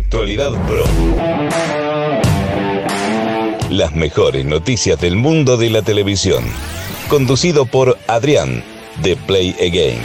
Actualidad Pro. Las mejores noticias del mundo de la televisión. Conducido por Adrián, de Play Again.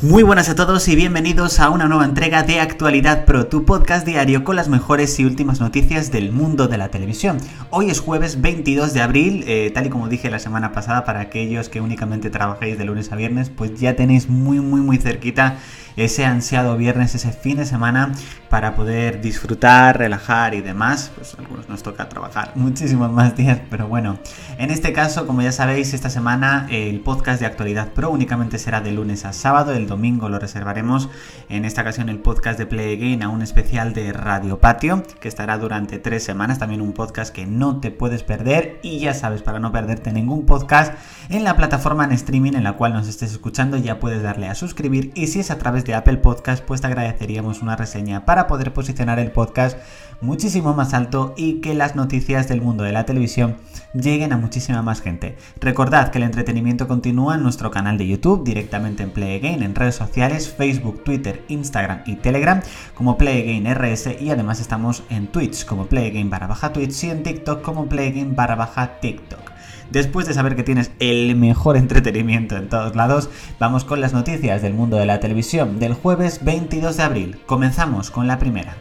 Muy buenas a todos y bienvenidos a una nueva entrega de Actualidad Pro, tu podcast diario con las mejores y últimas noticias del mundo de la televisión. Hoy es jueves 22 de abril, eh, tal y como dije la semana pasada, para aquellos que únicamente trabajáis de lunes a viernes, pues ya tenéis muy muy muy cerquita ese ansiado viernes, ese fin de semana para poder disfrutar, relajar y demás. Pues algunos nos toca trabajar muchísimos más días, pero bueno. En este caso, como ya sabéis, esta semana el podcast de Actualidad Pro únicamente será de lunes a sábado, el domingo lo reservaremos. En esta ocasión el podcast de Play Again a un especial de Radio Patio, que estará durante tres semanas, también un podcast que no te puedes perder y ya sabes, para no perderte ningún podcast, en la plataforma en streaming en la cual nos estés escuchando ya puedes darle a suscribir y si es a través de Apple Podcast, pues te agradeceríamos una reseña para poder posicionar el podcast muchísimo más alto y que las noticias del mundo de la televisión lleguen a muchísima más gente. Recordad que el entretenimiento continúa en nuestro canal de YouTube, directamente en Play Again, en redes sociales, Facebook, Twitter, Instagram y Telegram, como Play Again RS y además estamos en Twitch como Play Again barra baja Twitch y en TikTok como Play Again barra baja TikTok. Después de saber que tienes el mejor entretenimiento en todos lados, vamos con las noticias del mundo de la televisión del jueves 22 de abril. Comenzamos con la primera.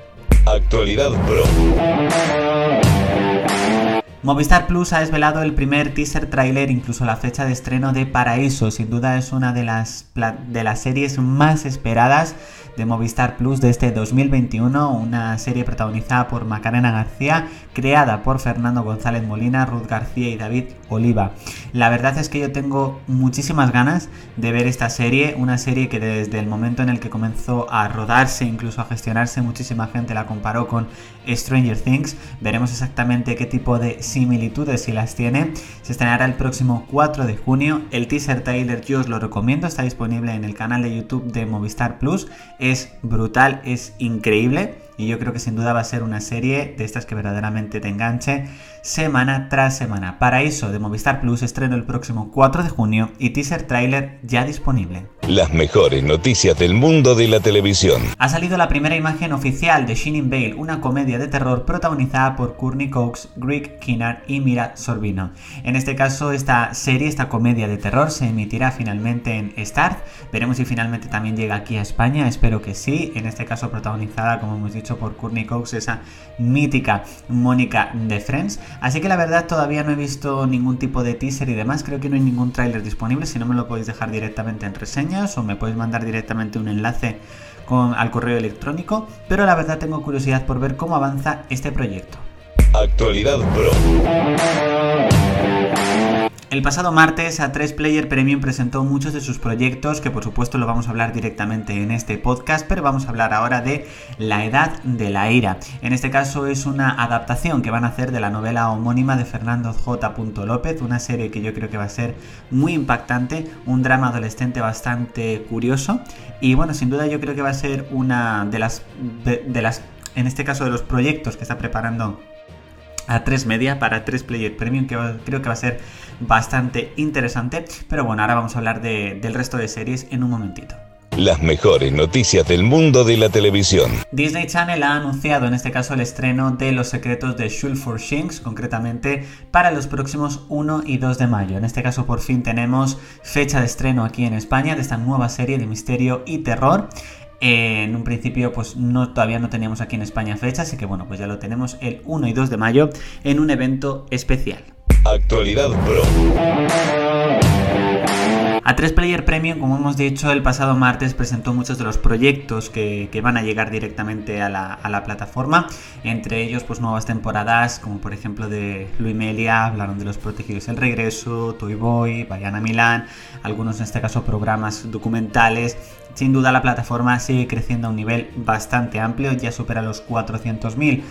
Actualidad Pro. Movistar Plus ha desvelado el primer teaser trailer, incluso la fecha de estreno de Paraíso. Sin duda es una de las, de las series más esperadas de Movistar Plus de este 2021, una serie protagonizada por Macarena García, creada por Fernando González Molina, Ruth García y David Oliva. La verdad es que yo tengo muchísimas ganas de ver esta serie, una serie que desde el momento en el que comenzó a rodarse, incluso a gestionarse, muchísima gente la comparó con Stranger Things. Veremos exactamente qué tipo de similitudes si las tiene. Se estrenará el próximo 4 de junio. El teaser trailer yo os lo recomiendo, está disponible en el canal de YouTube de Movistar Plus es brutal, es increíble y yo creo que sin duda va a ser una serie de estas que verdaderamente te enganche semana tras semana. Paraíso de Movistar Plus estreno el próximo 4 de junio y teaser trailer ya disponible. Las mejores noticias del mundo de la televisión. Ha salido la primera imagen oficial de Shining Vale, una comedia de terror protagonizada por Courtney Cox, Greg Kinnar y Mira Sorbino. En este caso, esta serie, esta comedia de terror, se emitirá finalmente en Start. Veremos si finalmente también llega aquí a España, espero que sí. En este caso, protagonizada, como hemos dicho, por Courtney Cox, esa mítica Mónica de Friends. Así que la verdad todavía no he visto ningún tipo de teaser y demás, creo que no hay ningún tráiler disponible, si no me lo podéis dejar directamente en o me podéis mandar directamente un enlace con, al correo electrónico, pero la verdad tengo curiosidad por ver cómo avanza este proyecto. Actualidad Pro. El pasado martes A3 Player Premium presentó muchos de sus proyectos que por supuesto lo vamos a hablar directamente en este podcast, pero vamos a hablar ahora de La Edad de la Ira. En este caso es una adaptación que van a hacer de la novela homónima de Fernando J. López, una serie que yo creo que va a ser muy impactante, un drama adolescente bastante curioso y bueno, sin duda yo creo que va a ser una de las, de, las en este caso de los proyectos que está preparando a 3 media para 3 player premium que creo que va a ser bastante interesante pero bueno ahora vamos a hablar del resto de series en un momentito las mejores noticias del mundo de la televisión. Disney Channel ha anunciado en este caso el estreno de Los secretos de for Shinx, concretamente para los próximos 1 y 2 de mayo. En este caso por fin tenemos fecha de estreno aquí en España de esta nueva serie de misterio y terror en un principio, pues no, todavía no teníamos aquí en España fecha, así que bueno, pues ya lo tenemos el 1 y 2 de mayo en un evento especial. Actualidad Pro. A3 Player Premium, como hemos dicho, el pasado martes presentó muchos de los proyectos que, van a llegar directamente a la, plataforma. Entre ellos, pues nuevas temporadas, como por ejemplo de Luis Melia, hablaron de los protegidos El Regreso, Toy Boy, Bayana Milán, algunos en este caso programas documentales. Sin duda la plataforma sigue creciendo a un nivel bastante amplio, ya supera los 400.000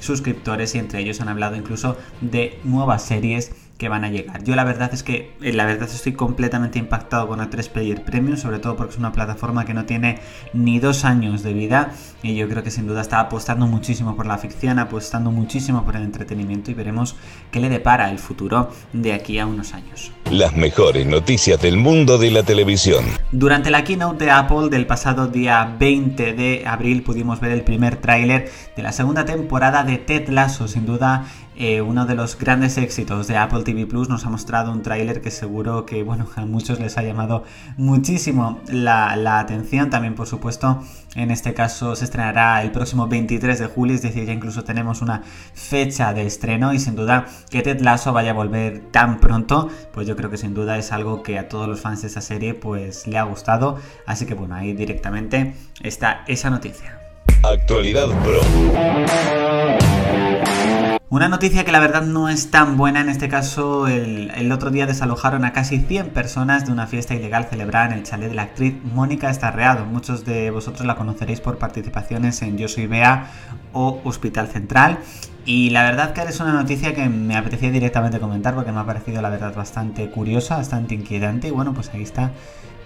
suscriptores y entre ellos han hablado incluso de nuevas series que van a llegar. Yo la verdad es que eh, la verdad estoy completamente impactado con A3 Player Premium, sobre todo porque es una plataforma que no tiene ni dos años de vida y yo creo que sin duda está apostando muchísimo por la ficción, apostando muchísimo por el entretenimiento y veremos qué le depara el futuro de aquí a unos años. Las mejores noticias del mundo de la televisión. Durante la keynote de Apple del pasado día 20 de abril pudimos ver el primer tráiler de la segunda temporada de Ted Lasso, sin duda eh, uno de los grandes éxitos de Apple TV Plus nos ha mostrado un tráiler que seguro que bueno, a muchos les ha llamado muchísimo la, atención. También, por supuesto, en este caso se estrenará el próximo 23 de julio, es decir, ya incluso tenemos una fecha de estreno y sin duda que Ted Lasso vaya a volver tan pronto, pues yo creo que sin duda es algo que a todos los fans de esta serie pues le ha gustado. Así que bueno, ahí directamente está esa noticia. Actualidad Pro. Una noticia que la verdad no es tan buena, en este caso el, otro día desalojaron a casi 100 personas de una fiesta ilegal celebrada en el chalet de la actriz Mónica Estarreado. Muchos de vosotros la conoceréis por participaciones en Yo Soy Bea o Hospital Central. Y la verdad que es una noticia que me apetecía directamente comentar porque me ha parecido la verdad bastante curiosa, bastante inquietante y bueno, pues ahí está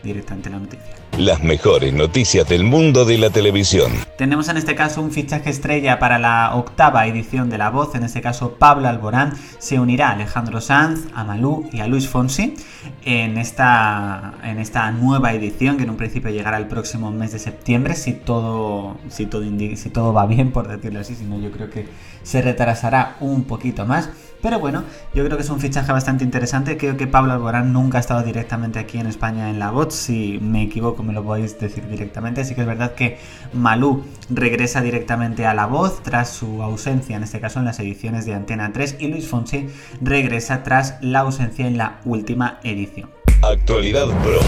directamente la noticia. Las mejores noticias del mundo de la televisión. Tenemos en este caso un fichaje estrella para la octava edición de La Voz, en este caso Pablo Alborán se unirá a Alejandro Sanz, a Malú y a Luis Fonsi en esta, en esta nueva edición que en un principio llegará el próximo mes de septiembre si todo, si todo, si todo va bien por decirlo así, si no yo creo que se retrasará un poquito más. Pero bueno, yo creo que es un fichaje bastante interesante. Creo que Pablo Alborán nunca ha estado directamente aquí en España en la voz. Si me equivoco, me lo podéis decir directamente. Así que es verdad que Malú regresa directamente a la voz tras su ausencia, en este caso en las ediciones de Antena 3. Y Luis Fonsi regresa tras la ausencia en la última edición. Actualidad Pro.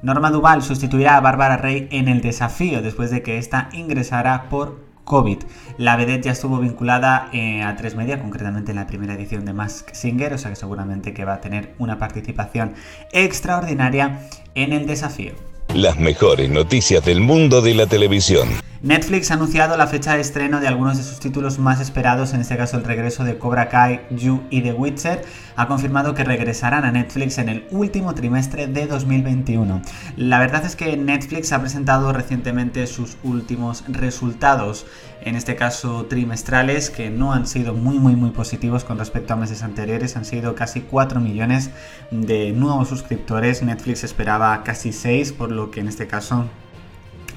Norma Duval sustituirá a Bárbara Rey en el desafío después de que ésta ingresara por COVID. La vedette ya estuvo vinculada eh, a tres media, concretamente en la primera edición de Mask Singer, o sea que seguramente que va a tener una participación extraordinaria en el desafío. Las mejores noticias del mundo de la televisión. Netflix ha anunciado la fecha de estreno de algunos de sus títulos más esperados, en este caso el regreso de Cobra Kai, You y The Witcher. Ha confirmado que regresarán a Netflix en el último trimestre de 2021. La verdad es que Netflix ha presentado recientemente sus últimos resultados, en este caso trimestrales, que no han sido muy muy muy positivos con respecto a meses anteriores. Han sido casi 4 millones de nuevos suscriptores. Netflix esperaba casi 6, por lo que en este caso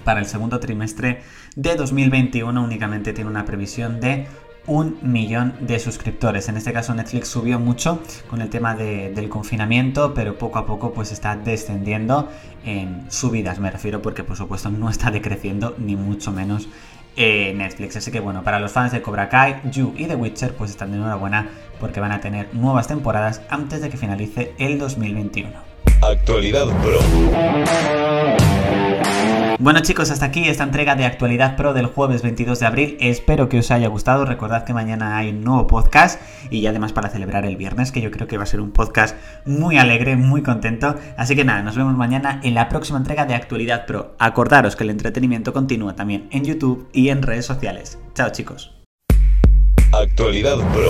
para el segundo trimestre de 2021 únicamente tiene una previsión de un millón de suscriptores. En este caso Netflix subió mucho con el tema del confinamiento, pero poco a poco pues está descendiendo en subidas, me refiero porque por supuesto no está decreciendo ni mucho menos eh, Netflix. Así que bueno, para los fans de Cobra Kai, You y The Witcher pues están de enhorabuena porque van a tener nuevas temporadas antes de que finalice el 2021. Actualidad Pro. Bueno chicos, hasta aquí esta entrega de Actualidad Pro del jueves 22 de abril. Espero que os haya gustado. Recordad que mañana hay un nuevo podcast y además para celebrar el viernes, que yo creo que va a ser un podcast muy alegre, muy contento. Así que nada, nos vemos mañana en la próxima entrega de Actualidad Pro. Acordaros que el entretenimiento continúa también en YouTube y en redes sociales. Chao chicos. Actualidad Pro.